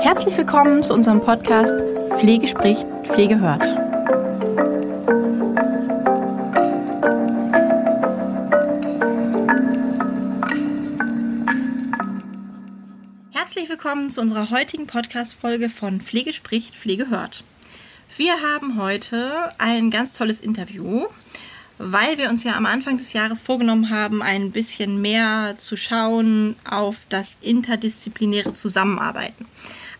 Herzlich willkommen zu unserem Podcast Pflege spricht, Pflege hört. Herzlich willkommen zu unserer heutigen Podcast-Folge von Pflege spricht, Pflege hört. Wir haben heute ein ganz tolles Interview, weil wir uns ja am Anfang des Jahres vorgenommen haben, ein bisschen mehr zu schauen auf das interdisziplinäre Zusammenarbeiten.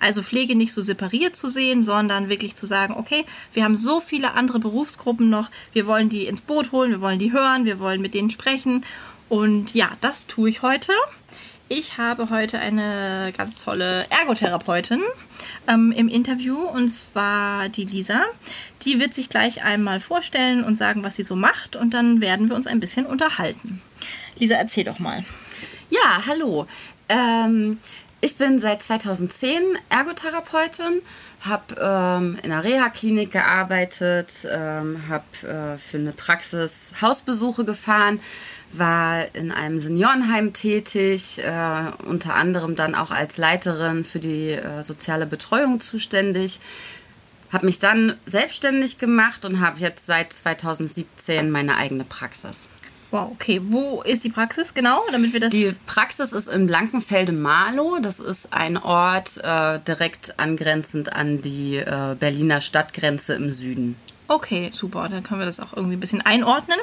Also Pflege nicht so separiert zu sehen, sondern wirklich zu sagen, okay, wir haben so viele andere Berufsgruppen noch, wir wollen die ins Boot holen, wir wollen die hören, wir wollen mit denen sprechen. Und ja, das tue ich heute. Ich habe heute eine ganz tolle Ergotherapeutin ähm, im Interview und zwar die Lisa. Die wird sich gleich einmal vorstellen und sagen, was sie so macht und dann werden wir uns ein bisschen unterhalten. Lisa, erzähl doch mal. Ja, hallo. Ähm, ich bin seit 2010 Ergotherapeutin, habe ähm, in einer Reha-Klinik gearbeitet, ähm, habe äh, für eine Praxis Hausbesuche gefahren, war in einem Seniorenheim tätig, äh, unter anderem dann auch als Leiterin für die äh, soziale Betreuung zuständig. Habe mich dann selbstständig gemacht und habe jetzt seit 2017 meine eigene Praxis. Wow, okay. Wo ist die Praxis genau, damit wir das... Die Praxis ist in Blankenfelde-Marlow. Das ist ein Ort äh, direkt angrenzend an die äh, Berliner Stadtgrenze im Süden. Okay, super. Dann können wir das auch irgendwie ein bisschen einordnen.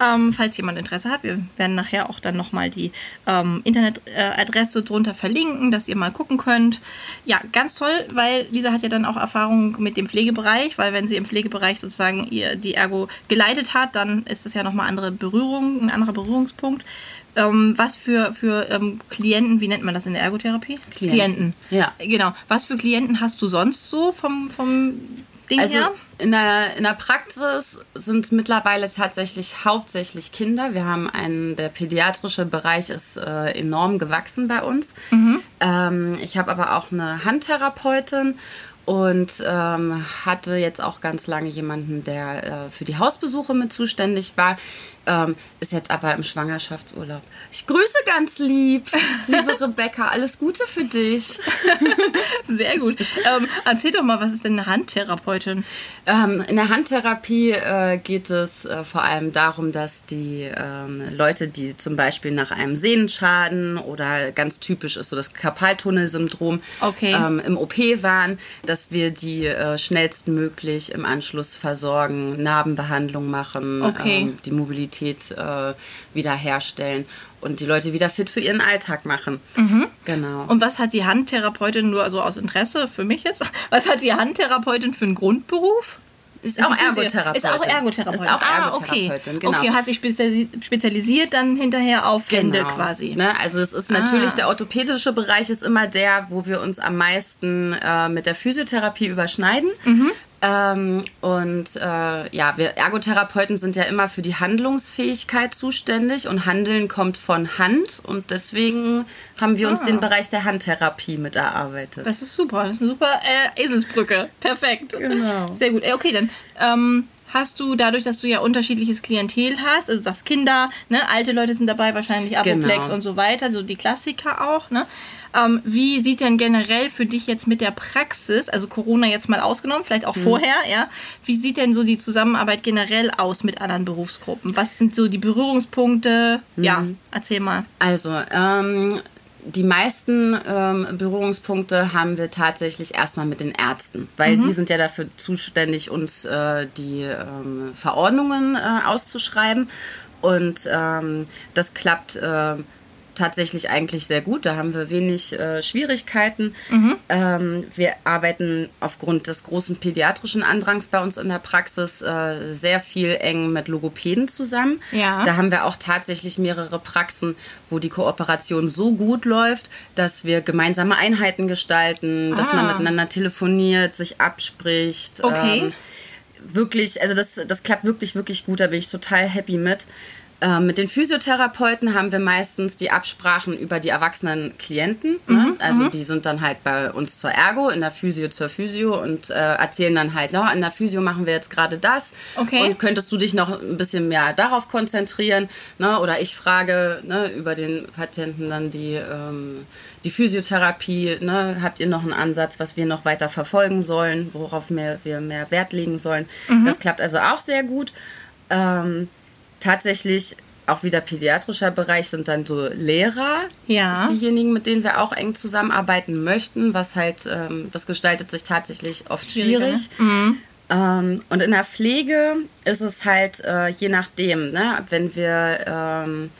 Ähm, falls jemand Interesse hat, wir werden nachher auch dann nochmal die ähm, Internetadresse äh, drunter verlinken, dass ihr mal gucken könnt. Ja, ganz toll, weil Lisa hat ja dann auch Erfahrung mit dem Pflegebereich, weil wenn sie im Pflegebereich sozusagen ihr die Ergo geleitet hat, dann ist das ja nochmal andere Berührung, ein anderer Berührungspunkt. Ähm, was für, für ähm, Klienten, wie nennt man das in der Ergotherapie? Klienten. Klienten. Ja. Genau. Was für Klienten hast du sonst so vom, vom Ding also, her? In der, in der Praxis sind es mittlerweile tatsächlich hauptsächlich Kinder. Wir haben einen, der pädiatrische Bereich ist äh, enorm gewachsen bei uns. Mhm. Ähm, ich habe aber auch eine Handtherapeutin und ähm, hatte jetzt auch ganz lange jemanden, der äh, für die Hausbesuche mit zuständig war. Ähm, ist jetzt aber im Schwangerschaftsurlaub. Ich grüße ganz lieb, liebe Rebecca. Alles Gute für dich. Sehr gut. Ähm, erzähl doch mal, was ist denn eine Handtherapeutin? Ähm, in der Handtherapie äh, geht es äh, vor allem darum, dass die ähm, Leute, die zum Beispiel nach einem Sehnenschaden oder ganz typisch ist so das Karpaltunnelsyndrom okay. Ähm, im OP waren, dass wir die äh, schnellstmöglich im Anschluss versorgen, Narbenbehandlung machen, okay. Ähm, die Mobilität Mobilität äh, wiederherstellen und die Leute wieder fit für ihren Alltag machen. Mhm. Genau. Und was hat die Handtherapeutin nur so aus Interesse für mich jetzt? Was hat die Handtherapeutin für einen Grundberuf? Ist, ist auch Ergotherapeutin. Ist auch Ergotherapeutin. Ist auch Ergotherapeutin, ah, okay. genau. Okay, hat sich spezialisiert dann hinterher auf genau. Hände quasi. Ne? Also es ist natürlich, ah. der orthopädische Bereich ist immer der, wo wir uns am meisten äh, mit der Physiotherapie überschneiden. Mhm. Ähm, und äh, ja, wir Ergotherapeuten sind ja immer für die Handlungsfähigkeit zuständig und Handeln kommt von Hand und deswegen haben wir ah. uns den Bereich der Handtherapie mit erarbeitet. Das ist super, das ist eine super äh, Eselsbrücke. Perfekt. Genau. Sehr gut. Okay, dann ähm, hast du dadurch, dass du ja unterschiedliches Klientel hast, also das Kinder, ne, alte Leute sind dabei, wahrscheinlich Apoplex genau. und so weiter, so die Klassiker auch, ne? Ähm, wie sieht denn generell für dich jetzt mit der Praxis, also Corona jetzt mal ausgenommen, vielleicht auch mhm. vorher, ja, wie sieht denn so die Zusammenarbeit generell aus mit anderen Berufsgruppen? Was sind so die Berührungspunkte? Mhm. Ja, erzähl mal. Also, ähm, die meisten ähm, Berührungspunkte haben wir tatsächlich erstmal mit den Ärzten, weil mhm. die sind ja dafür zuständig, uns äh, die ähm, Verordnungen äh, auszuschreiben. Und ähm, das klappt äh, tatsächlich eigentlich sehr gut. Da haben wir wenig äh, Schwierigkeiten. Mhm. Ähm, wir arbeiten aufgrund des großen pädiatrischen Andrangs bei uns in der Praxis äh, sehr viel eng mit Logopäden zusammen. Ja. Da haben wir auch tatsächlich mehrere Praxen, wo die Kooperation so gut läuft, dass wir gemeinsame Einheiten gestalten, ah. dass man miteinander telefoniert, sich abspricht. Okay. Ähm, wirklich, also das, das klappt wirklich, wirklich gut. Da bin ich total happy mit. Äh, mit den Physiotherapeuten haben wir meistens die Absprachen über die erwachsenen Klienten. Ne? Mhm, Also die sind dann halt bei uns zur Ergo, in der Physio zur Physio und äh, erzählen dann halt, no, in der Physio machen wir jetzt gerade das. Okay. Und könntest du dich noch ein bisschen mehr darauf konzentrieren? Ne? Oder ich frage ne, über den Patienten dann die, ähm, die Physiotherapie. Ne? Habt ihr noch einen Ansatz, was wir noch weiter verfolgen sollen, worauf mehr, wir mehr Wert legen sollen? Das klappt also auch sehr gut. Ähm, tatsächlich auch wieder pädiatrischer Bereich sind dann so Lehrer, Ja. diejenigen, mit denen wir auch eng zusammenarbeiten möchten, was halt, ähm, das gestaltet sich tatsächlich oft schwierig. Ähm, und in der Pflege ist es halt äh, je nachdem, ne? wenn wir ähm,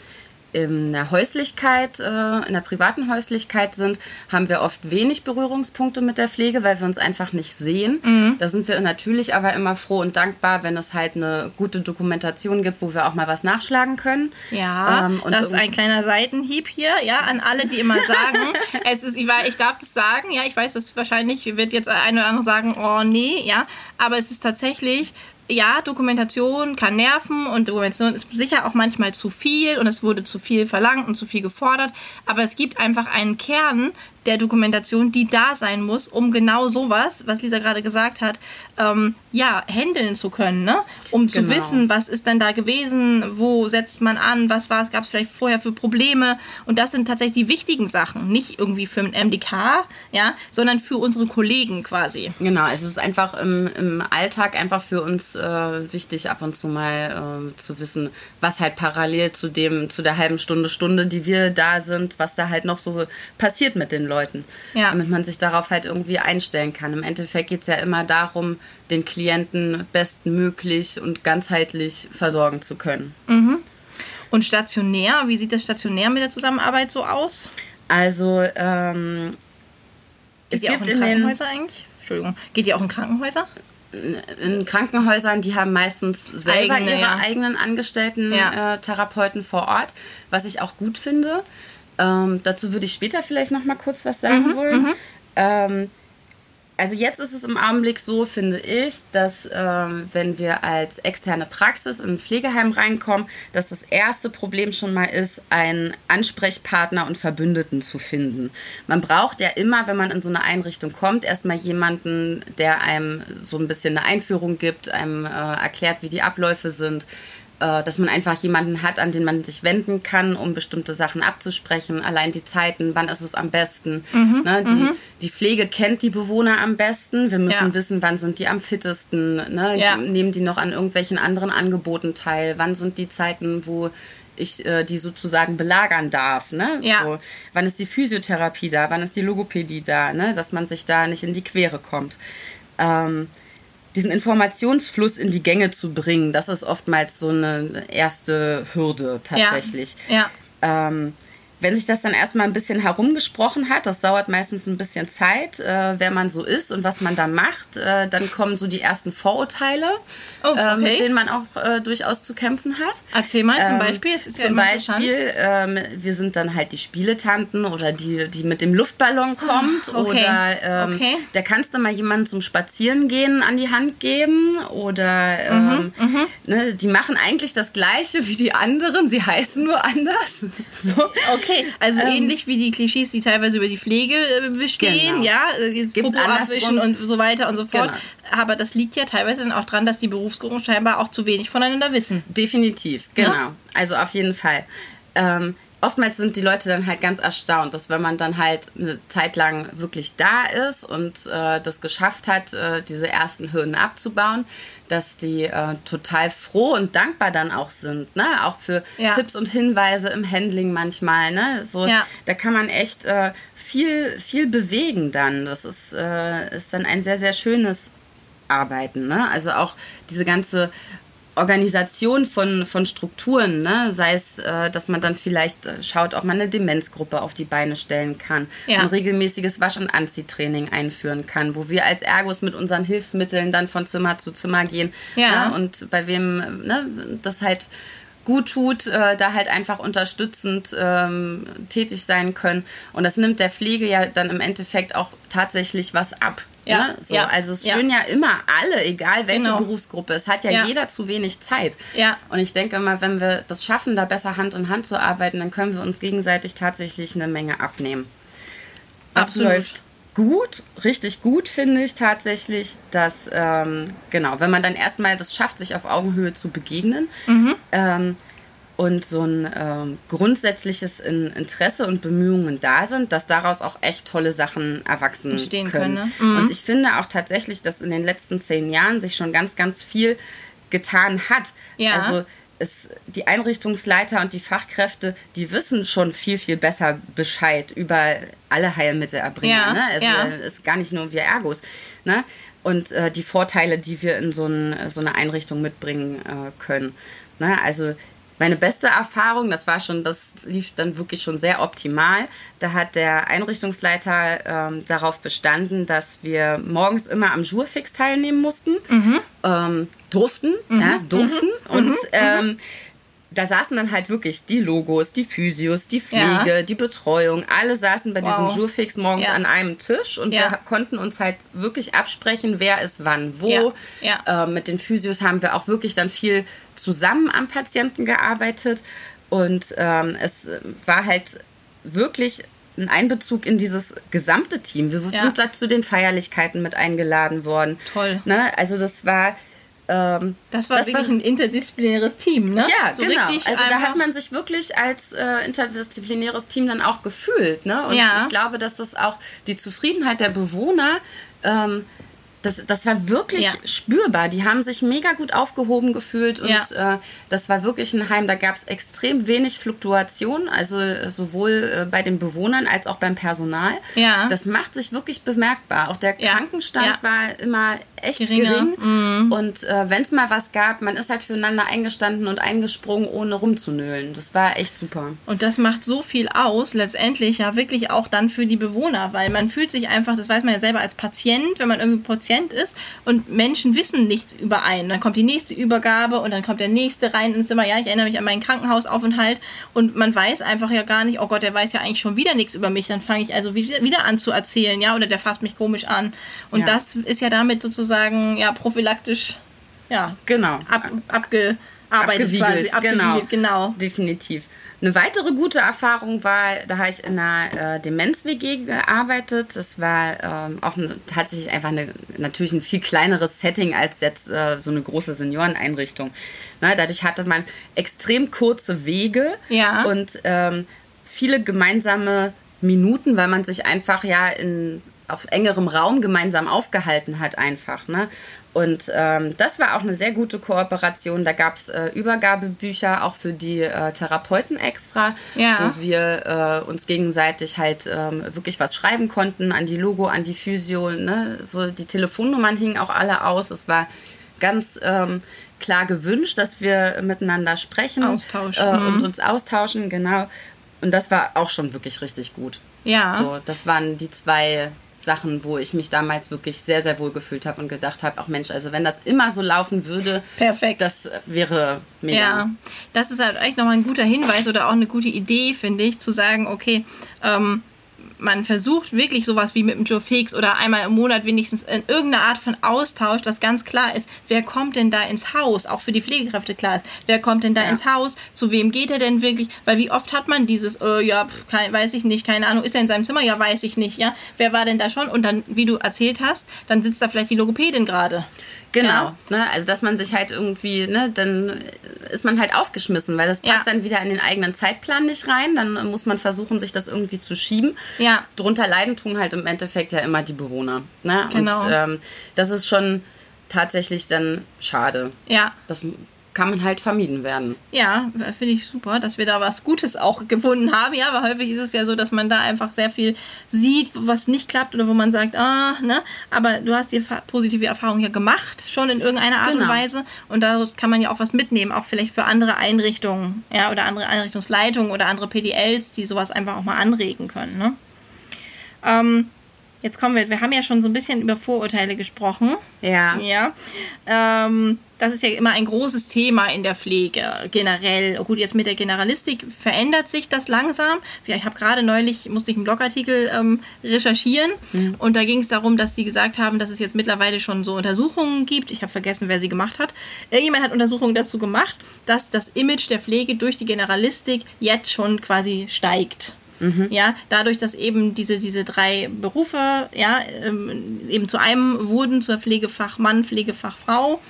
in der Häuslichkeit, äh, in der privaten Häuslichkeit sind, haben wir oft wenig Berührungspunkte mit der Pflege, weil wir uns einfach nicht sehen. Da sind wir natürlich aber immer froh und dankbar, wenn es halt eine gute Dokumentation gibt, wo wir auch mal was nachschlagen können. Ja, Ähm, und das ist ein kleiner Seitenhieb hier, ja, an alle, die immer sagen, es ist, ich, war, ich darf das sagen, ja, ich weiß, das wahrscheinlich wird jetzt ein oder andere sagen, oh nee, ja, aber es ist tatsächlich, ja, Dokumentation kann nerven und Dokumentation ist sicher auch manchmal zu viel und es wurde zu viel verlangt und zu viel gefordert, aber es gibt einfach einen Kern der Dokumentation, die da sein muss, um genau sowas, was Lisa gerade gesagt hat, ähm, ja, handeln zu können, ne? um zu Genau. wissen, was ist denn da gewesen, wo setzt man an, was war es, gab es vielleicht vorher für Probleme und das sind tatsächlich die wichtigen Sachen, nicht irgendwie für ein MDK, ja, sondern für unsere Kollegen quasi. Genau, es ist einfach im, im Alltag einfach für uns äh, wichtig, ab und zu mal äh, zu wissen, was halt parallel zu dem, zu der halben Stunde, Stunde, die wir da sind, was da halt noch so passiert mit den Leuten. Ja. Damit man sich darauf halt irgendwie einstellen kann. Im Endeffekt geht es ja immer darum, den Klienten bestmöglich und ganzheitlich versorgen zu können. Und stationär, wie sieht das stationär mit der Zusammenarbeit so aus? Also ähm, es Geht auch gibt in in den Krankenhäuser eigentlich? Entschuldigung, geht ihr auch in Krankenhäuser? in Krankenhäusern, die haben meistens selber Eigene, ihre ja. eigenen angestellten Ja. äh, Therapeuten vor Ort, was ich auch gut finde. Ähm, dazu würde ich später vielleicht noch mal kurz was sagen Mhm, wollen. Ähm, also jetzt ist es im Augenblick so, finde ich, dass ähm, wenn wir als externe Praxis in ein Pflegeheim reinkommen, dass das erste Problem schon mal ist, einen Ansprechpartner und Verbündeten zu finden. Man braucht ja immer, wenn man in so eine Einrichtung kommt, erstmal jemanden, der einem so ein bisschen eine Einführung gibt, einem äh, erklärt, wie die Abläufe sind dass man einfach jemanden hat, an den man sich wenden kann, um bestimmte Sachen abzusprechen. Allein die Zeiten, wann ist es am besten. ne? die, die Pflege kennt die Bewohner am besten. Wir müssen Ja. wissen, wann sind die am fittesten. Ne? Ja. Nehmen die noch an irgendwelchen anderen Angeboten teil? Wann sind die Zeiten, wo ich äh, die sozusagen belagern darf. Ne? Ja. So, wann ist die Physiotherapie da? Wann ist die Logopädie da? Ne? Dass man sich da nicht in die Quere kommt. Ähm, diesen Informationsfluss in die Gänge zu bringen, das ist oftmals so eine erste Hürde tatsächlich. Ja. Ähm, wenn sich das dann erstmal ein bisschen herumgesprochen hat, das dauert meistens ein bisschen Zeit, äh, wer man so ist und was man da macht, äh, dann kommen so die ersten Vorurteile, Oh, äh, mit okay. denen man auch äh, durchaus zu kämpfen hat. Erzähl mal zum Ähm, Beispiel. Es ist ja zum immer Beispiel, ähm, wir sind dann halt die Spieletanten oder die, die mit dem Luftballon kommt. Ah, okay. Oder ähm, Okay. da kannst du mal jemanden zum Spazierengehen an die Hand geben. Oder Mhm, ähm, ne, die machen eigentlich das Gleiche wie die anderen, sie heißen nur anders. So. Okay, also ähnlich wie die Klischees, die teilweise über die Pflege äh, bestehen, Genau. ja, äh, Popo abwischen und so weiter und so fort. Genau. Aber das liegt ja teilweise dann auch dran, dass die Berufsgruppen scheinbar auch zu wenig voneinander wissen. Definitiv, genau. Also auf jeden Fall. Ähm, oftmals sind die Leute dann halt ganz erstaunt, dass wenn man dann halt eine Zeit lang wirklich da ist und äh, das geschafft hat, äh, diese ersten Hürden abzubauen, dass die äh, total froh und dankbar dann auch sind, ne? Auch für Ja. Tipps und Hinweise im Handling manchmal, ne? So, Ja. da kann man echt äh, viel, viel bewegen dann. Das ist, äh, ist dann ein sehr, sehr schönes Arbeiten, ne? Also auch diese ganze Organisation von, von Strukturen, ne? sei es, äh, dass man dann vielleicht äh, schaut, ob man eine Demenzgruppe auf die Beine stellen kann, Ja. ein regelmäßiges Wasch- und Anziehtraining einführen kann, wo wir als Ergos mit unseren Hilfsmitteln dann von Zimmer zu Zimmer gehen Ja. ne? und bei wem ne, das halt gut tut, äh, da halt einfach unterstützend ähm, tätig sein können. Und das nimmt der Pflege ja dann im Endeffekt auch tatsächlich was ab. Ja, ne? so, ja, also es stöhnen ja. ja. immer alle, egal welche genau. Berufsgruppe. Es hat ja, ja, jeder zu wenig Zeit. Ja. Und ich denke immer, wenn wir das schaffen, da besser Hand in Hand zu arbeiten, dann können wir uns gegenseitig tatsächlich eine Menge abnehmen. Was Absolut. läuft gut, richtig gut finde ich tatsächlich, dass, ähm, genau, wenn man dann erstmal das schafft, sich auf Augenhöhe zu begegnen, mhm. ähm, und so ein ähm, grundsätzliches Interesse und Bemühungen da sind, dass daraus auch echt tolle Sachen erwachsen Entstehen können. können ne? mhm. Und ich finde auch tatsächlich, dass in den letzten zehn Jahren sich schon ganz, ganz viel getan hat. Ja. Also es, die Einrichtungsleiter und die Fachkräfte, die wissen schon viel, viel besser Bescheid über alle Heilmittelerbringer. Ja. Ne? Also ja. ist gar nicht nur wir Ergos. Ne? Und äh, die Vorteile, die wir in so, ein, so eine Einrichtung mitbringen äh, können. Ne? Also meine beste Erfahrung, das war schon, das lief dann wirklich schon sehr optimal. Da hat der Einrichtungsleiter ähm, darauf bestanden, dass wir morgens immer am Jurfix teilnehmen mussten, mhm. ähm, durften, mhm. ja, durften mhm. und mhm. ähm, da saßen dann halt wirklich die Logos, die Physios, die Pflege, ja. die Betreuung, alle saßen bei wow. diesem Jurfix morgens ja. an einem Tisch und ja. wir konnten uns halt wirklich absprechen, wer ist wann wo. Äh, mit den Physios haben wir auch wirklich dann viel zusammen am Patienten gearbeitet und ähm, es war halt wirklich ein Einbezug in dieses gesamte Team. Wir sind da zu den Feierlichkeiten mit eingeladen worden. Toll. Ne? Also das war ähm, das war das wirklich war, ein interdisziplinäres Team, ne? Ja, so genau. Also da hat man sich wirklich als äh, interdisziplinäres Team dann auch gefühlt, ne? Und ja. ich glaube, dass das auch die Zufriedenheit der Bewohner ähm, das, das war wirklich ja. spürbar. Die haben sich mega gut aufgehoben gefühlt und ja. äh, das war wirklich ein Heim. Da gab es extrem wenig Fluktuation, also äh, sowohl äh, bei den Bewohnern als auch beim Personal. Ja. Das macht sich wirklich bemerkbar. Auch der Krankenstand war immer echt Geringer. gering. Mhm. Und äh, wenn es mal was gab, man ist halt füreinander eingestanden und eingesprungen, ohne rumzunölen. Das war echt super. Und das macht so viel aus, letztendlich ja wirklich auch dann für die Bewohner, weil man fühlt sich einfach, das weiß man ja selber als Patient, wenn man irgendwie Patient ist und Menschen wissen nichts über einen. Dann kommt die nächste Übergabe und dann kommt der nächste rein ins Zimmer. Ja, ich erinnere mich an meinen Krankenhausaufenthalt und man weiß einfach ja gar nicht, oh Gott, der weiß ja eigentlich schon wieder nichts über mich. Dann fange ich also wieder an zu erzählen, ja, oder der fasst mich komisch an. Und ja. das ist ja damit sozusagen ja prophylaktisch ja, genau. ab, abgearbeitet abgewiegelt, quasi. Genau. genau. Definitiv. Eine weitere gute Erfahrung war, da habe ich in einer äh, Demenz-WG gearbeitet. Das war ähm, auch eine, tatsächlich einfach eine, natürlich ein viel kleineres Setting als jetzt äh, so eine große Senioreneinrichtung. Na, dadurch hatte man extrem kurze Wege ja. und ähm, viele gemeinsame Minuten, weil man sich einfach ja in auf engerem Raum gemeinsam aufgehalten hat einfach. Ne? Und ähm, das war auch eine sehr gute Kooperation. Da gab es äh, Übergabebücher auch für die äh, Therapeuten extra, ja. wo wir äh, uns gegenseitig halt ähm, wirklich was schreiben konnten an die Logo, an die Physio. Ne? So die Telefonnummern hingen auch alle aus. Es war ganz ähm, klar gewünscht, dass wir miteinander sprechen austauschen. Äh, und mhm. uns austauschen, genau. Und das war auch schon wirklich richtig gut. Ja. So, das waren die zwei Sachen, wo ich mich damals wirklich sehr, sehr wohl gefühlt habe und gedacht habe, ach Mensch, also wenn das immer so laufen würde, perfekt. Das wäre mega. Ja, das ist halt echt nochmal ein guter Hinweis oder auch eine gute Idee, finde ich, zu sagen, okay, ähm, man versucht wirklich sowas wie mit dem Joe Fix oder einmal im Monat wenigstens in irgendeiner Art von Austausch, dass ganz klar ist, wer kommt denn da ins Haus, auch für die Pflegekräfte klar ist, wer kommt denn da ja. ins Haus, zu wem geht er denn wirklich, weil wie oft hat man dieses, äh, ja, pf, kein, weiß ich nicht, keine Ahnung, ist er in seinem Zimmer, ja, weiß ich nicht, ja, wer war denn da schon? Und dann, wie du erzählt hast, dann sitzt da vielleicht die Logopädin gerade. Genau, ja. ne? also dass man sich halt irgendwie, ne, dann ist man halt aufgeschmissen, weil das passt ja. dann wieder in den eigenen Zeitplan nicht rein. Dann muss man versuchen, sich das irgendwie zu schieben. Ja. Drunter leiden tun halt im Endeffekt ja immer die Bewohner. Ne? Genau. Und ähm, das ist schon tatsächlich dann schade. Ja. Das kann man halt vermieden werden. Ja, finde ich super, dass wir da was Gutes auch gefunden haben. Ja, aber häufig ist es ja so, dass man da einfach sehr viel sieht, was nicht klappt oder wo man sagt, ah, ne? Aber du hast die positive Erfahrung ja gemacht, schon in irgendeiner Art genau. und Weise. Und daraus kann man ja auch was mitnehmen, auch vielleicht für andere Einrichtungen, ja, oder andere Einrichtungsleitungen oder andere PDLs, die sowas einfach auch mal anregen können, ne? Ähm, Jetzt kommen wir, wir haben ja schon so ein bisschen über Vorurteile gesprochen. Ja. Ja. Ähm, das ist ja immer ein großes Thema in der Pflege generell. Gut, jetzt mit der Generalistik verändert sich das langsam. Ich habe gerade neulich, musste ich einen Blogartikel ähm, recherchieren mhm. und da ging es darum, dass sie gesagt haben, dass es jetzt mittlerweile schon so Untersuchungen gibt. Ich habe vergessen, wer sie gemacht hat. Irgendjemand hat Untersuchungen dazu gemacht, dass das Image der Pflege durch die Generalistik jetzt schon quasi steigt. Mhm. Ja, dadurch, dass eben diese, diese drei Berufe ja, ähm, eben zu einem wurden, zur Pflegefachmann, Pflegefachfrau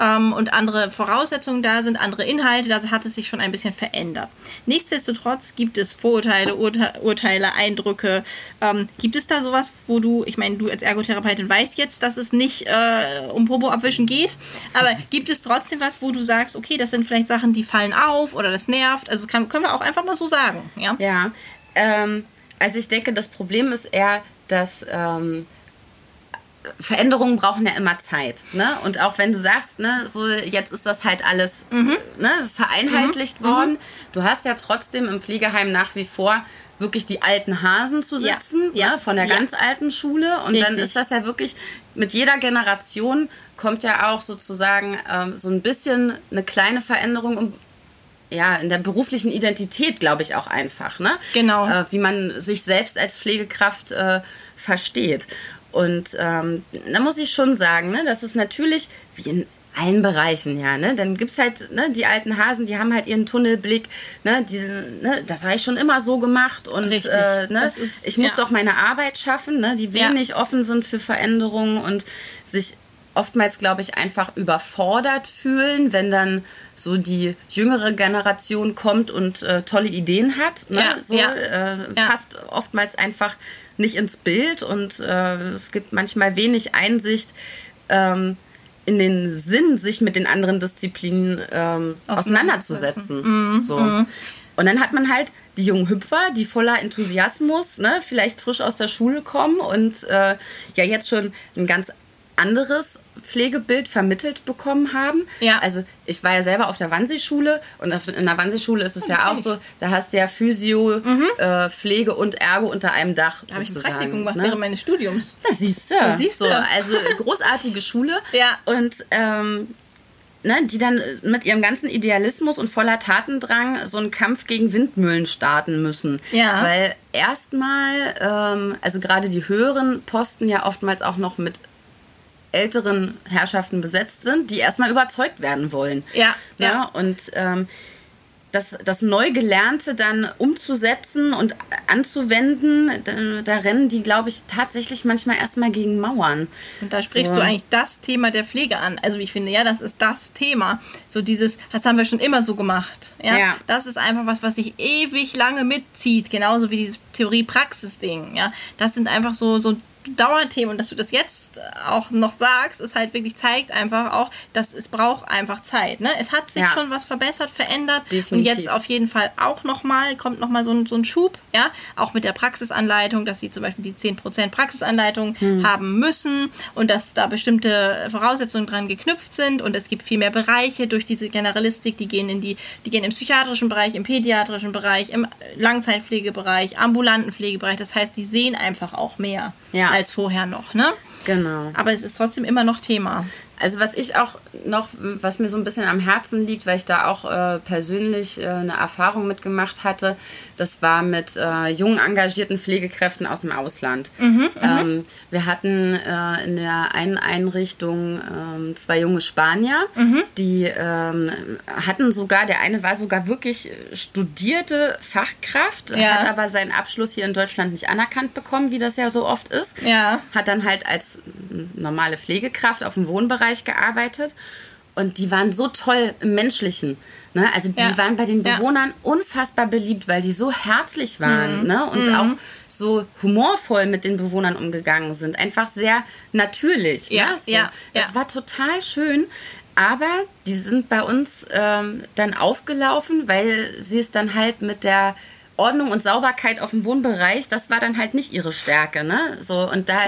ähm, und andere Voraussetzungen da sind, andere Inhalte, da hat es sich schon ein bisschen verändert. Nichtsdestotrotz gibt es Vorurteile, Urte Urteile, Eindrücke. Ähm, gibt es da sowas, wo du, ich meine, du als Ergotherapeutin weißt jetzt, dass es nicht äh, um Popo abwischen geht, aber gibt es trotzdem was, wo du sagst, okay, das sind vielleicht Sachen, die fallen auf oder das nervt? Also kann, können wir auch einfach mal so sagen. Ja, ja ähm, also ich denke, das Problem ist eher, dass ähm, Veränderungen brauchen ja immer Zeit. Ne? Und auch wenn du sagst, ne, so jetzt ist das halt alles mhm. ne, vereinheitlicht mhm. worden, du hast ja trotzdem im Pflegeheim nach wie vor wirklich die alten Hasen zu sitzen, ja. Ne, von der ja. ganz alten Schule. Und Richtig. dann ist das ja wirklich, mit jeder Generation kommt ja auch sozusagen ähm, so ein bisschen eine kleine Veränderung ja, in der beruflichen Identität, glaube ich, auch einfach, ne? Genau. Äh, wie man sich selbst als Pflegekraft äh, versteht. Und ähm, da muss ich schon sagen, ne, das ist natürlich, wie in allen Bereichen, ja, ne? Dann gibt es halt, ne, die alten Hasen, die haben halt ihren Tunnelblick, ne, die, ne, das habe ich schon immer so gemacht und äh, ne, ist, ich muss ja. doch meine Arbeit schaffen, ne, die wenig ja. offen sind für Veränderungen und sich oftmals, glaube ich, einfach überfordert fühlen, wenn dann so die jüngere Generation kommt und äh, tolle Ideen hat. Ne? Ja, so, ja. Äh, passt oftmals einfach nicht ins Bild und äh, es gibt manchmal wenig Einsicht ähm, in den Sinn, sich mit den anderen Disziplinen ähm, auseinanderzusetzen. Mhm. So. Mhm. Und dann hat man halt die jungen Hüpfer, die voller Enthusiasmus, ne, vielleicht frisch aus der Schule kommen und äh, ja jetzt schon ein ganz anderes Pflegebild vermittelt bekommen haben. Ja. Also ich war ja selber auf der Wannsee-Schule und in der Wannsee-Schule ist es okay. ja auch so, da hast du ja Physio, mhm. äh, Pflege und Ergo unter einem Dach da habe ich ein Praktikum gemacht ne? während meines Studiums. Da siehst du. Da siehst du. So, also großartige Schule. ja. Und ähm, ne, die dann mit ihrem ganzen Idealismus und voller Tatendrang so einen Kampf gegen Windmühlen starten müssen. Ja. Weil erstmal, ähm, also gerade die höheren Posten ja oftmals auch noch mit älteren Herrschaften besetzt sind, die erstmal überzeugt werden wollen. Ja. ja. ja und ähm, das, das Neugelernte dann umzusetzen und anzuwenden, da, da rennen die, glaube ich, tatsächlich manchmal erstmal gegen Mauern. Und da sprichst so. du eigentlich das Thema der Pflege an. Also ich finde, ja, das ist das Thema. So dieses, das haben wir schon immer so gemacht. Ja? ja. Das ist einfach was, was sich ewig lange mitzieht. Genauso wie dieses Theorie-Praxis-Ding. Ja? Das sind einfach so, so Dauerthemen und dass du das jetzt auch noch sagst, ist halt wirklich zeigt einfach auch, dass es braucht einfach Zeit. Ne? Es hat sich ja. schon was verbessert, verändert Definitiv. und jetzt auf jeden Fall auch nochmal, kommt nochmal so ein, so ein Schub, ja, auch mit der Praxisanleitung, dass sie zum Beispiel die 10% Praxisanleitung hm. haben müssen und dass da bestimmte Voraussetzungen dran geknüpft sind und es gibt viel mehr Bereiche durch diese Generalistik, die gehen in die, die gehen im psychiatrischen Bereich, im pädiatrischen Bereich, im Langzeitpflegebereich, ambulanten Pflegebereich. Das heißt, die sehen einfach auch mehr. Ja als vorher noch, ne? Genau. Aber es ist trotzdem immer noch Thema. Also was ich auch noch, was mir so ein bisschen am Herzen liegt, weil ich da auch äh, persönlich äh, eine Erfahrung mitgemacht hatte, das war mit äh, jungen engagierten Pflegekräften aus dem Ausland. Mhm, mhm. ähm, wir hatten äh, in der einen Einrichtung ähm, zwei junge Spanier, mhm. die ähm, hatten sogar, der eine war sogar wirklich studierte Fachkraft, ja. hat aber seinen Abschluss hier in Deutschland nicht anerkannt bekommen, wie das ja so oft ist. Ja. Hat dann halt als normale Pflegekraft auf dem Wohnbereich Bereich gearbeitet und die waren so toll im Menschlichen. Ne? Also die ja. waren bei den Bewohnern ja. unfassbar beliebt, weil die so herzlich waren mhm. ne? und mhm. auch so humorvoll mit den Bewohnern umgegangen sind. Einfach sehr natürlich. Ja, ne? so. ja, Das war total schön. Aber die sind bei uns ähm, dann aufgelaufen, weil sie es dann halt mit der Ordnung und Sauberkeit auf dem Wohnbereich, das war dann halt nicht ihre Stärke, ne? So und da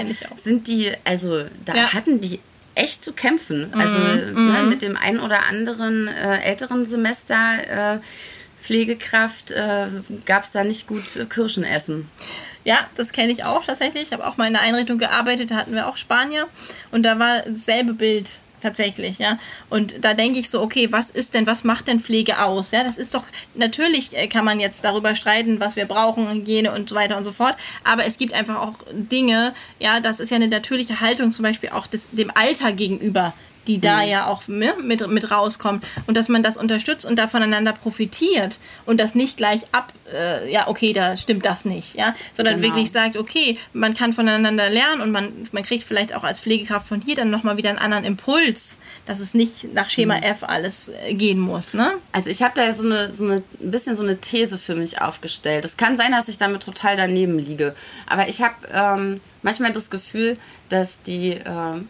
sind die, also da ja. hatten die echt zu kämpfen. Also mm, ne, mit dem einen oder anderen äh, älteren Semester äh, Pflegekraft äh, gab es da nicht gut Kirschen essen. Ja, das kenne ich auch tatsächlich. Ich habe auch mal in einer Einrichtung gearbeitet, da hatten wir auch Spanier und da war dasselbe Bild tatsächlich, ja. Und da denke ich so, okay, was ist denn, was macht denn Pflege aus? Ja, das ist doch, natürlich äh, kann man jetzt darüber streiten, was wir brauchen, Hygiene und so weiter und so fort. Aber es gibt einfach auch Dinge, ja, das ist ja eine natürliche Haltung, zum Beispiel auch des, dem Alter gegenüber die da mhm. ja auch ne, mit, mit rauskommt und dass man das unterstützt und da voneinander profitiert und das nicht gleich ab, äh, ja, okay, da stimmt das nicht, ja, sondern genau. wirklich sagt, okay, man kann voneinander lernen und man, man kriegt vielleicht auch als Pflegekraft von hier dann nochmal wieder einen anderen Impuls, dass es nicht nach Schema mhm. F alles äh, gehen muss, ne? Also ich habe da so eine, so eine, ein bisschen so eine These für mich aufgestellt. Es kann sein, dass ich damit total daneben liege, aber ich habe ähm, manchmal das Gefühl, dass die ähm,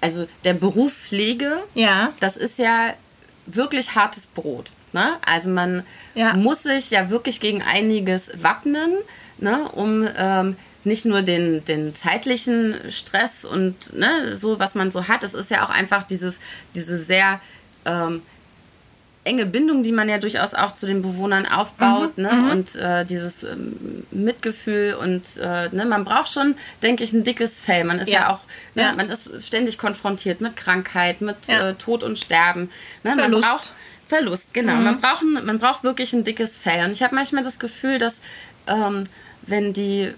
also der Beruf Pflege, ja. das ist ja wirklich hartes Brot. Ne? Also man ja. muss sich ja wirklich gegen einiges wappnen, ne? um ähm, nicht nur den, den zeitlichen Stress und ne, so, was man so hat, es ist ja auch einfach dieses, diese sehr ähm, enge Bindung, die man ja durchaus auch zu den Bewohnern aufbaut, mhm, ne? Mhm. Und äh, dieses ähm, Mitgefühl und äh, ne? man braucht schon, denke ich, ein dickes Fell. Man ist ja, ja auch, ne? ja. man ist ständig konfrontiert mit Krankheit, mit ja. äh, Tod und Sterben. Ne? Verlust. Man braucht Verlust, genau. Mhm. Man, braucht ein, man braucht wirklich ein dickes Fell. Und ich habe manchmal das Gefühl, dass ähm, wenn die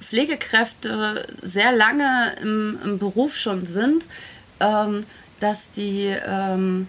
Pflegekräfte sehr lange im, im Beruf schon sind, ähm, dass die ähm,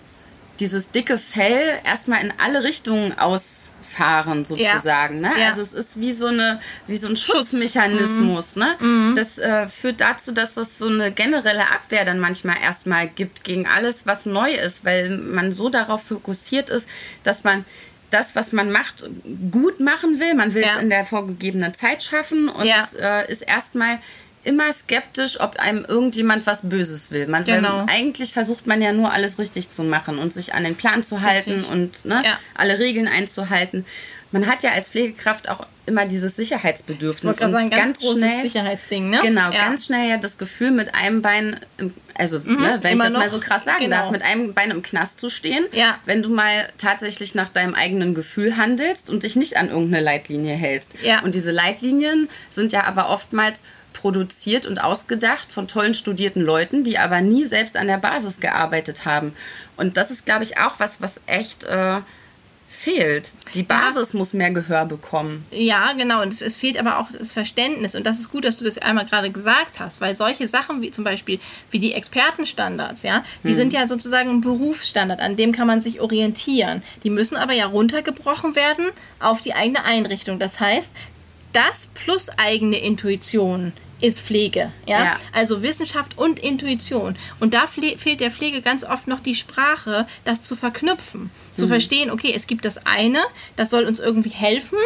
dieses dicke Fell erstmal in alle Richtungen ausfahren, sozusagen. Ja. Ne? Ja. Also es ist wie so, eine, wie so ein Schutzmechanismus. Mhm. Ne? Mhm. Das äh, führt dazu, dass es so eine generelle Abwehr dann manchmal erstmal gibt gegen alles, was neu ist, weil man so darauf fokussiert ist, dass man das, was man macht, gut machen will. Man will ja. es in der vorgegebenen Zeit schaffen und ja. äh, ist erstmal immer skeptisch, ob einem irgendjemand was Böses will. Man, genau. eigentlich versucht man ja nur alles richtig zu machen und sich an den Plan zu halten richtig. und ne, ja. alle Regeln einzuhalten. Man hat ja als Pflegekraft auch immer dieses Sicherheitsbedürfnis. Ich sagen, ganz, ganz schnell, Sicherheitsding, ne? Genau, ja. ganz schnell ja das Gefühl, mit einem Bein, im, also mhm, ne, wenn ich das noch, mal so krass sagen genau. darf, mit einem Bein im Knast zu stehen, ja. wenn du mal tatsächlich nach deinem eigenen Gefühl handelst und dich nicht an irgendeine Leitlinie hältst. Ja. Und diese Leitlinien sind ja aber oftmals produziert und ausgedacht von tollen studierten Leuten, die aber nie selbst an der Basis gearbeitet haben. Und das ist, glaube ich, auch was, was echt äh, fehlt. Die Basis ja. muss mehr Gehör bekommen. Ja, genau. Und es, es, fehlt aber auch das Verständnis. Und das ist gut, dass du das einmal gerade gesagt hast, weil solche Sachen wie zum Beispiel wie die Expertenstandards, ja, die hm. sind ja sozusagen ein Berufsstandard, an dem kann man sich orientieren. Die müssen aber ja runtergebrochen werden auf die eigene Einrichtung. Das heißt, das plus eigene Intuition ist Pflege. Ja? ja? Also Wissenschaft und Intuition. Und da fehlt der Pflege ganz oft noch die Sprache, das zu verknüpfen. Zu mhm. verstehen, okay, es gibt das eine, das soll uns irgendwie helfen.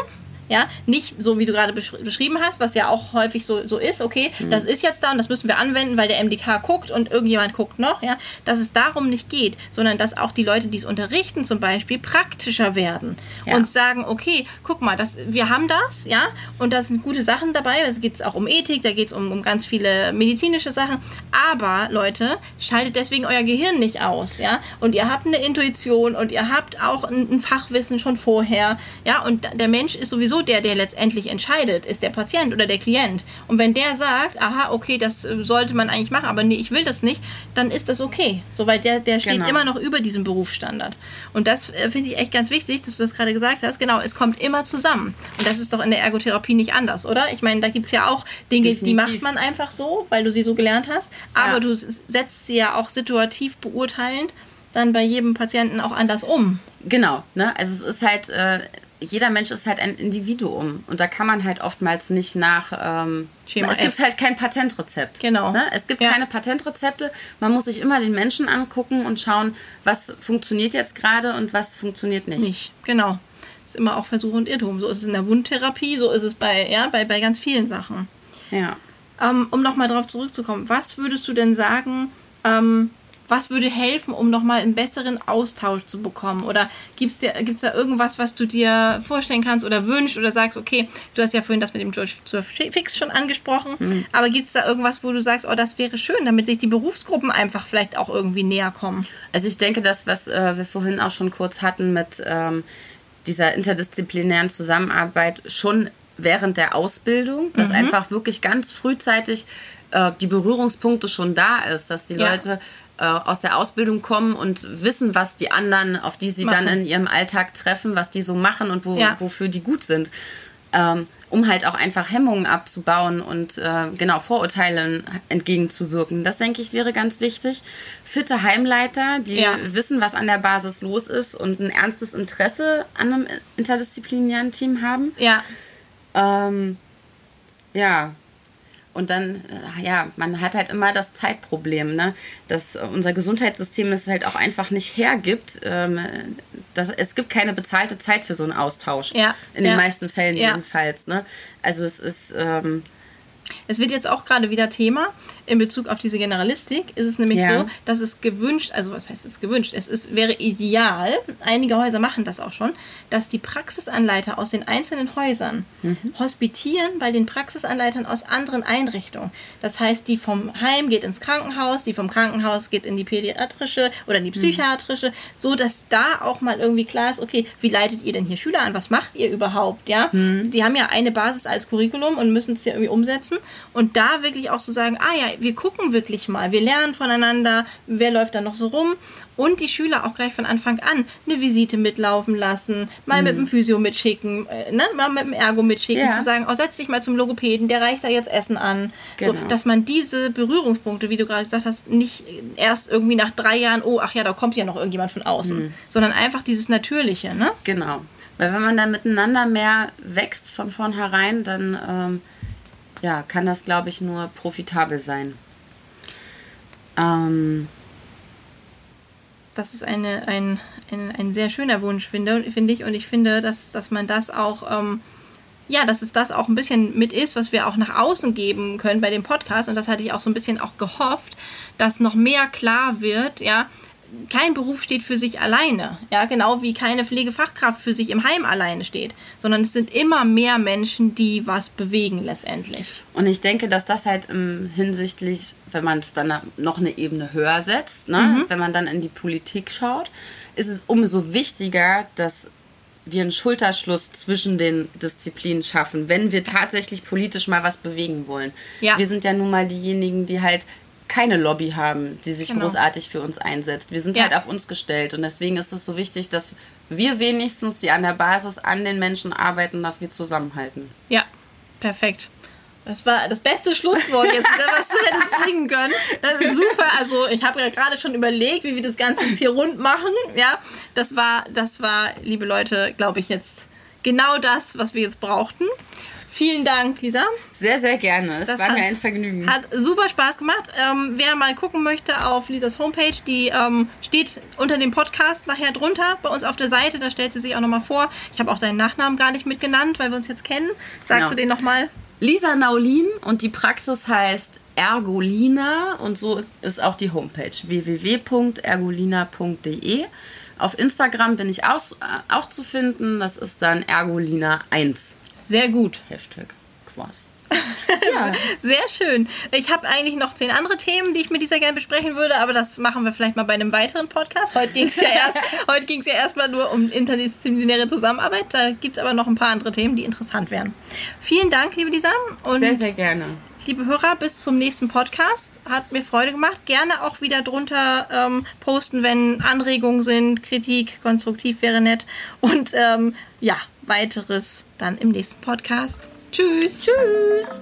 Ja, nicht so wie du gerade besch beschrieben hast, was ja auch häufig so, so ist, okay, mhm. das ist jetzt da und das müssen wir anwenden, weil der MDK guckt und irgendjemand guckt noch, ja, dass es darum nicht geht, sondern dass auch die Leute, die es unterrichten zum Beispiel, praktischer werden ja. und sagen, okay, guck mal, das, wir haben das, ja, und da sind gute Sachen dabei, es geht auch um Ethik, da geht es um, um ganz viele medizinische Sachen, aber Leute, schaltet deswegen euer Gehirn nicht aus, ja, und ihr habt eine Intuition und ihr habt auch ein, ein Fachwissen schon vorher, ja, und der Mensch ist sowieso der, der letztendlich entscheidet, ist der Patient oder der Klient. Und wenn der sagt, aha, okay, das sollte man eigentlich machen, aber nee, ich will das nicht, dann ist das okay. So, weil der, der steht genau. immer noch über diesem Berufsstandard. Und das äh, finde ich echt ganz wichtig, dass du das gerade gesagt hast. Genau, es kommt immer zusammen. Und das ist doch in der Ergotherapie nicht anders, oder? Ich meine, da gibt es ja auch Dinge, Definitiv. die macht man einfach so, weil du sie so gelernt hast. Aber ja. du setzt sie ja auch situativ beurteilend dann bei jedem Patienten auch anders um. Genau, ne? Also es ist halt, äh, jeder Mensch ist halt ein Individuum und da kann man halt oftmals nicht nach. Ähm, Schema es F. gibt halt kein Patentrezept. Genau. Ne? Es gibt ja. keine Patentrezepte. Man muss sich immer den Menschen angucken und schauen, was funktioniert jetzt gerade und was funktioniert nicht. Nicht, genau. Das ist immer auch Versuch und Irrtum. So ist es in der Wundtherapie, so ist es bei, ja, bei, bei ganz vielen Sachen. Ja. Ähm, um nochmal darauf zurückzukommen, was würdest du denn sagen, ähm, was würde helfen, um nochmal einen besseren Austausch zu bekommen? Oder gibt es da irgendwas, was du dir vorstellen kannst oder wünschst oder sagst, okay, du hast ja vorhin das mit dem George Fix schon angesprochen, mhm. aber gibt es da irgendwas, wo du sagst, oh, das wäre schön, damit sich die Berufsgruppen einfach vielleicht auch irgendwie näher kommen? Also ich denke, das, was äh, wir vorhin auch schon kurz hatten mit ähm, dieser interdisziplinären Zusammenarbeit, schon während der Ausbildung, dass mhm. einfach wirklich ganz frühzeitig äh, die Berührungspunkte schon da ist, dass die ja. Leute äh, aus der Ausbildung kommen und wissen, was die anderen, auf die sie machen. dann in ihrem Alltag treffen, was die so machen und wo, ja. wofür die gut sind. Ähm, um halt auch einfach Hemmungen abzubauen und äh, genau Vorurteilen entgegenzuwirken. Das denke ich wäre ganz wichtig. Fitte Heimleiter, die ja. wissen, was an der Basis los ist und ein ernstes Interesse an einem interdisziplinären Team haben. Ja. Ähm, ja, und dann, äh, ja, man hat halt immer das Zeitproblem, ne? dass unser Gesundheitssystem es halt auch einfach nicht hergibt. Ähm, dass, es gibt keine bezahlte Zeit für so einen Austausch. Ja. In den meisten Fällen ja. jedenfalls. Ne? Also es ist. Ähm, es wird jetzt auch gerade wieder Thema in Bezug auf diese Generalistik. Ist es nämlich ja. so, dass es gewünscht, also was heißt es gewünscht? Es ist, wäre ideal, einige Häuser machen das auch schon, dass die Praxisanleiter aus den einzelnen Häusern mhm. hospitieren bei den Praxisanleitern aus anderen Einrichtungen. Das heißt, die vom Heim geht ins Krankenhaus, die vom Krankenhaus geht in die pädiatrische oder in die mhm. psychiatrische, mhm. so dass da auch mal irgendwie klar ist, okay, wie leitet ihr denn hier Schüler an? Was macht ihr überhaupt? Ja, mhm. die haben ja eine Basis als Curriculum und müssen es ja irgendwie umsetzen und da wirklich auch so sagen, ah ja, wir gucken wirklich mal, wir lernen voneinander, wer läuft da noch so rum und die Schüler auch gleich von Anfang an eine Visite mitlaufen lassen, mal mhm. mit dem Physio mitschicken, äh, ne? mal mit dem Ergo mitschicken, ja. zu sagen, oh, setz dich mal zum Logopäden, der reicht da jetzt Essen an. Genau. So, dass man diese Berührungspunkte, wie du gerade gesagt hast, nicht erst irgendwie nach drei Jahren, oh, ach ja, da kommt ja noch irgendjemand von außen, mhm. sondern einfach dieses Natürliche. Ne? Genau. Weil wenn man dann miteinander mehr wächst von vornherein, dann ähm, ja, kann das, glaube ich, nur profitabel sein. Ähm, das ist eine, ein, ein, ein sehr schöner Wunsch, finde, finde ich. Und ich finde, dass, dass man das auch, ähm, ja, dass es das auch ein bisschen mit ist, was wir auch nach außen geben können bei dem Podcast. Und das hatte ich auch so ein bisschen auch gehofft, dass noch mehr klar wird, ja, kein Beruf steht für sich alleine, ja, genau wie keine Pflegefachkraft für sich im Heim alleine steht, sondern es sind immer mehr Menschen, die was bewegen letztendlich. Und ich denke, dass das halt ähm, hinsichtlich, wenn man es dann noch eine Ebene höher setzt, ne, mhm. wenn man dann in die Politik schaut, ist es umso wichtiger, dass wir einen Schulterschluss zwischen den Disziplinen schaffen, wenn wir tatsächlich politisch mal was bewegen wollen. Ja. Wir sind ja nun mal diejenigen, die halt keine Lobby haben, die sich genau. großartig für uns einsetzt. Wir sind ja. halt auf uns gestellt und deswegen ist es so wichtig, dass wir wenigstens, die an der Basis an den Menschen arbeiten, dass wir zusammenhalten. Ja, perfekt. Das war das beste Schlusswort jetzt, was du hättest fliegen können. Das ist super. Also ich habe ja gerade schon überlegt, wie wir das Ganze jetzt hier rund machen. Ja, das war, das war, liebe Leute, glaube ich jetzt genau das, was wir jetzt brauchten. Vielen Dank, Lisa. Sehr, sehr gerne. Es das war mir ein Vergnügen. Hat super Spaß gemacht. Ähm, wer mal gucken möchte auf Lisas Homepage, die ähm, steht unter dem Podcast nachher drunter bei uns auf der Seite. Da stellt sie sich auch nochmal vor. Ich habe auch deinen Nachnamen gar nicht mitgenannt, weil wir uns jetzt kennen. Sagst genau. du den nochmal? Lisa Naulin und die Praxis heißt Ergolina und so ist auch die Homepage www.ergolina.de. Auf Instagram bin ich auch, auch zu finden. Das ist dann Ergolina1. Sehr gut. Hashtag quasi. ja. Sehr schön. Ich habe eigentlich noch zehn andere Themen, die ich mit dieser gerne besprechen würde, aber das machen wir vielleicht mal bei einem weiteren Podcast. Heute ging es ja erst, heute ging es ja erstmal nur um interdisziplinäre Zusammenarbeit. Da gibt es aber noch ein paar andere Themen, die interessant wären. Vielen Dank, liebe Lisa. Und sehr, sehr gerne. Liebe Hörer, bis zum nächsten Podcast. Hat mir Freude gemacht. Gerne auch wieder drunter ähm, posten, wenn Anregungen sind, Kritik, konstruktiv wäre nett. Und ähm, ja, weiteres dann im nächsten Podcast. Tschüss. Tschüss.